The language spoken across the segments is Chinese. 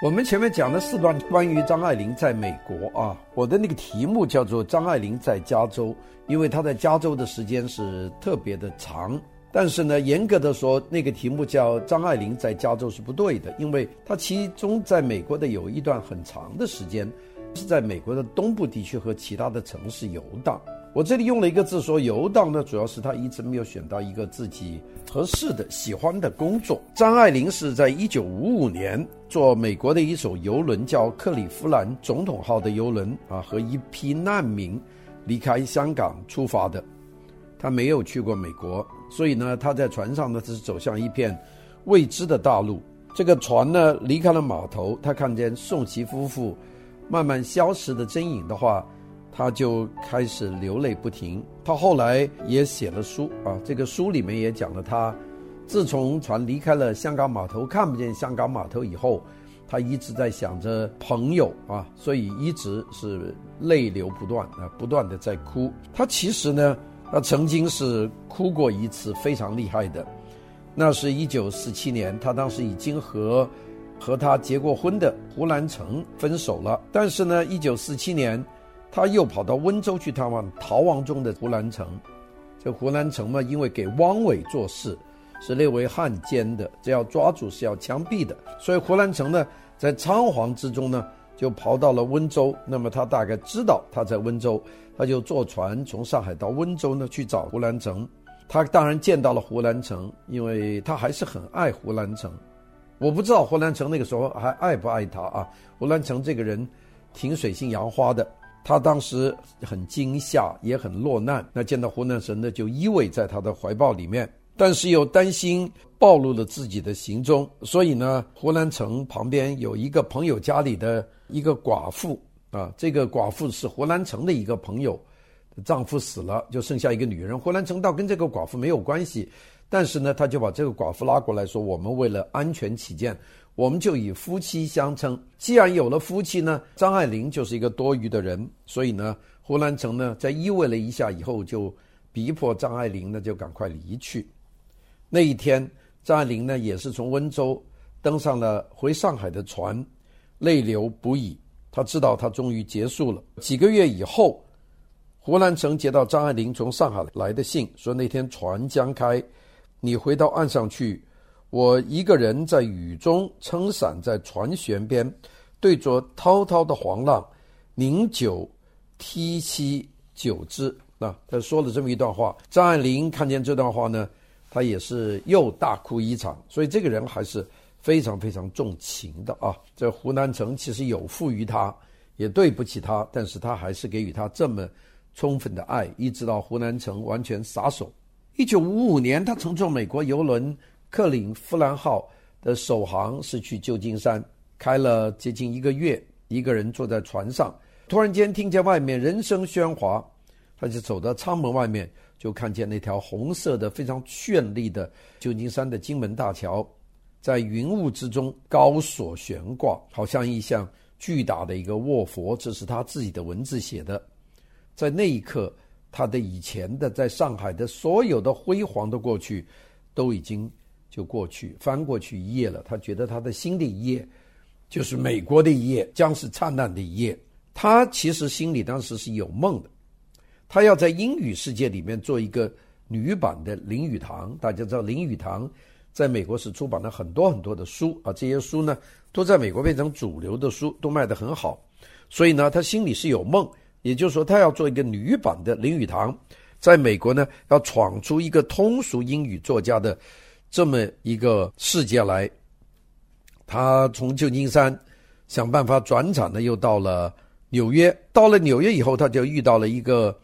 我们前面讲的四段关于张爱玲在美国啊，我的那个题目叫做张爱玲在加州，因为她在加州的时间是特别的长。但是呢，严格的说，那个题目叫张爱玲在加州是不对的，因为她其中在美国的有一段很长的时间是在美国的东部地区和其他的城市游荡。我这里用了一个字说游荡呢，主要是他一直没有选到一个自己合适的、喜欢的工作。张爱玲是在一九五五年坐美国的一艘游轮，叫克里夫兰总统号的游轮啊，和一批难民离开香港出发的。他没有去过美国，所以呢，他在船上呢，只是走向一片未知的大陆。这个船呢，离开了码头，他看见宋琦夫妇慢慢消失的身影的话。他就开始流泪不停。他后来也写了书啊，这个书里面也讲了他，自从船离开了香港码头，看不见香港码头以后，他一直在想着朋友啊，所以一直是泪流不断啊，不断的在哭。他其实呢，他曾经是哭过一次，非常厉害的。那是一九四七年，他当时已经和和他结过婚的胡兰成分手了，但是呢，一九四七年。他又跑到温州去探望逃亡中的胡兰成。这胡兰成嘛，因为给汪伪做事，是列为汉奸的，只要抓住是要枪毙的。所以胡兰成呢，在仓皇之中呢，就跑到了温州。那么他大概知道他在温州，他就坐船从上海到温州呢去找胡兰成。他当然见到了胡兰成，因为他还是很爱胡兰成。我不知道胡兰成那个时候还爱不爱他啊？胡兰成这个人挺水性杨花的。他当时很惊吓，也很落难。那见到胡兰成呢，就依偎在他的怀抱里面，但是又担心暴露了自己的行踪，所以呢，胡兰成旁边有一个朋友家里的一个寡妇啊，这个寡妇是胡兰成的一个朋友，丈夫死了，就剩下一个女人。胡兰成倒跟这个寡妇没有关系，但是呢，他就把这个寡妇拉过来说：“我们为了安全起见。”我们就以夫妻相称。既然有了夫妻呢，张爱玲就是一个多余的人，所以呢，胡兰成呢在依偎了一下以后，就逼迫张爱玲呢就赶快离去。那一天，张爱玲呢也是从温州登上了回上海的船，泪流不已。她知道她终于结束了。几个月以后，胡兰成接到张爱玲从上海来的信，说那天船将开，你回到岸上去。我一个人在雨中撑伞，在船舷边，对着滔滔的黄浪，饮酒，涕泣久之。那他说了这么一段话。张爱玲看见这段话呢，她也是又大哭一场。所以这个人还是非常非常重情的啊。这胡兰成其实有负于他，也对不起他，但是他还是给予他这么充分的爱，一直到胡兰成完全撒手。一九五五年，他乘坐美国邮轮。克林夫兰号的首航是去旧金山，开了接近一个月，一个人坐在船上，突然间听见外面人声喧哗，他就走到舱门外面，就看见那条红色的、非常绚丽的旧金山的金门大桥，在云雾之中高耸悬挂，好像一项巨大的一个卧佛。这是他自己的文字写的。在那一刻，他的以前的在上海的所有的辉煌的过去，都已经。就过去翻过去一页了，他觉得他的新的一页就是美国的一页，将是灿烂的一页。他其实心里当时是有梦的，他要在英语世界里面做一个女版的林语堂。大家知道林语堂在美国是出版了很多很多的书啊，这些书呢都在美国变成主流的书，都卖得很好。所以呢，他心里是有梦，也就是说，他要做一个女版的林语堂，在美国呢要闯出一个通俗英语作家的。这么一个世界来，他从旧金山想办法转场呢，又到了纽约。到了纽约以后，他就遇到了一个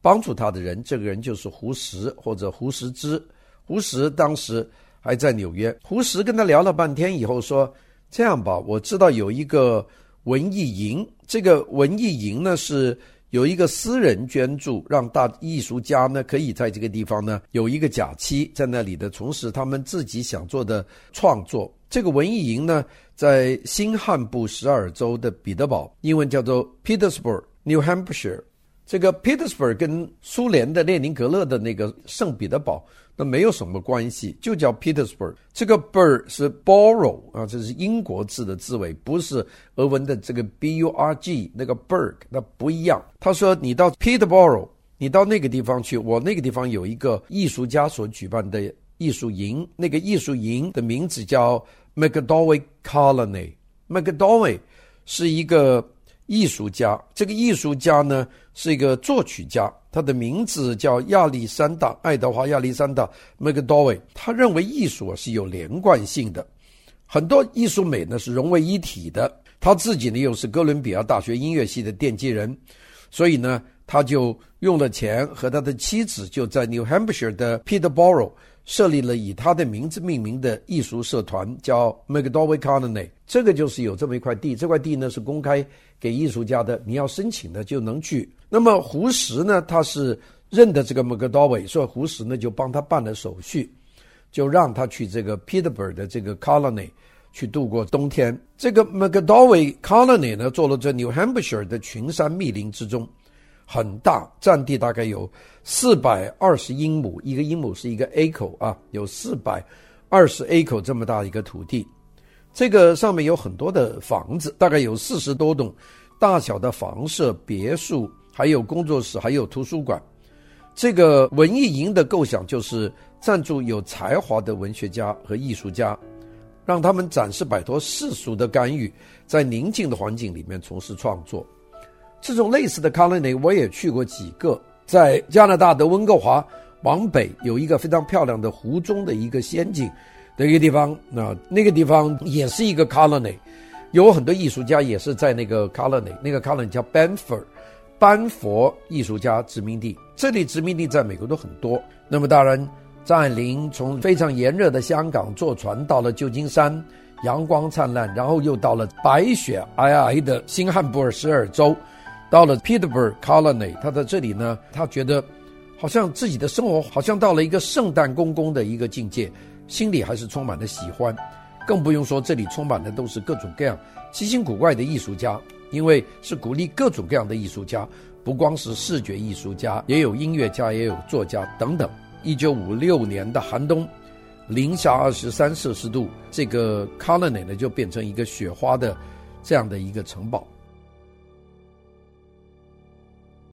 帮助他的人，这个人就是胡适或者胡适之。胡适当时还在纽约，胡适跟他聊了半天以后说：“这样吧，我知道有一个文艺营，这个文艺营呢是。”有一个私人捐助，让大艺术家呢可以在这个地方呢有一个假期，在那里的从事他们自己想做的创作。这个文艺营呢，在新汉布什尔州的彼得堡，英文叫做 Petersburg, New Hampshire。这个 Petersburg 跟苏联的列宁格勒的那个圣彼得堡那没有什么关系，就叫 Petersburg。这个 bur 是 borough 啊，这是英国字的字尾，不是俄文的这个 b u r g 那个 burg，那不一样。他说你到 Peterborough，你到那个地方去，我那个地方有一个艺术家所举办的艺术营，那个艺术营的名字叫 McDowell Colony。McDowell 是一个。艺术家，这个艺术家呢是一个作曲家，他的名字叫亚历山大·爱德华·亚历山大·麦克多维。他认为艺术啊是有连贯性的，很多艺术美呢是融为一体的。他自己呢又是哥伦比亚大学音乐系的奠基人，所以呢他就用了钱和他的妻子就在 New Hampshire 的 Peterborough 设立了以他的名字命名的艺术社团，叫 McDowell Colony。这个就是有这么一块地，这块地呢是公开给艺术家的，你要申请的就能去。那么胡适呢，他是认得这个 McDowell，所以胡适呢就帮他办了手续，就让他去这个 Peterborough 的这个 Colony 去度过冬天。这个 McDowell Colony 呢，坐落在 New Hampshire 的群山密林之中。很大，占地大概有四百二十英亩，一个英亩是一个 acre 啊，有四百二十 acre 这么大一个土地。这个上面有很多的房子，大概有四十多栋大小的房舍、别墅，还有工作室，还有图书馆。这个文艺营的构想就是赞助有才华的文学家和艺术家，让他们暂时摆脱世俗的干预，在宁静的环境里面从事创作。这种类似的 colony 我也去过几个，在加拿大的温哥华往北有一个非常漂亮的湖中的一个仙境的一个地方，那那个地方也是一个 colony，有很多艺术家也是在那个 colony，那个 colony 叫 Banff，班佛艺术家殖民地。这里殖民地在美国都很多。那么当然，张爱玲从非常炎热的香港坐船到了旧金山，阳光灿烂，然后又到了白雪皑皑的新罕布尔什尔州。到了 Peterborough Colony，他在这里呢，他觉得好像自己的生活好像到了一个圣诞公公的一个境界，心里还是充满了喜欢，更不用说这里充满的都是各种各样奇形古怪的艺术家，因为是鼓励各种各样的艺术家，不光是视觉艺术家，也有音乐家，也有作家等等。一九五六年的寒冬，零下二十三摄氏度，这个 Colony 呢就变成一个雪花的这样的一个城堡。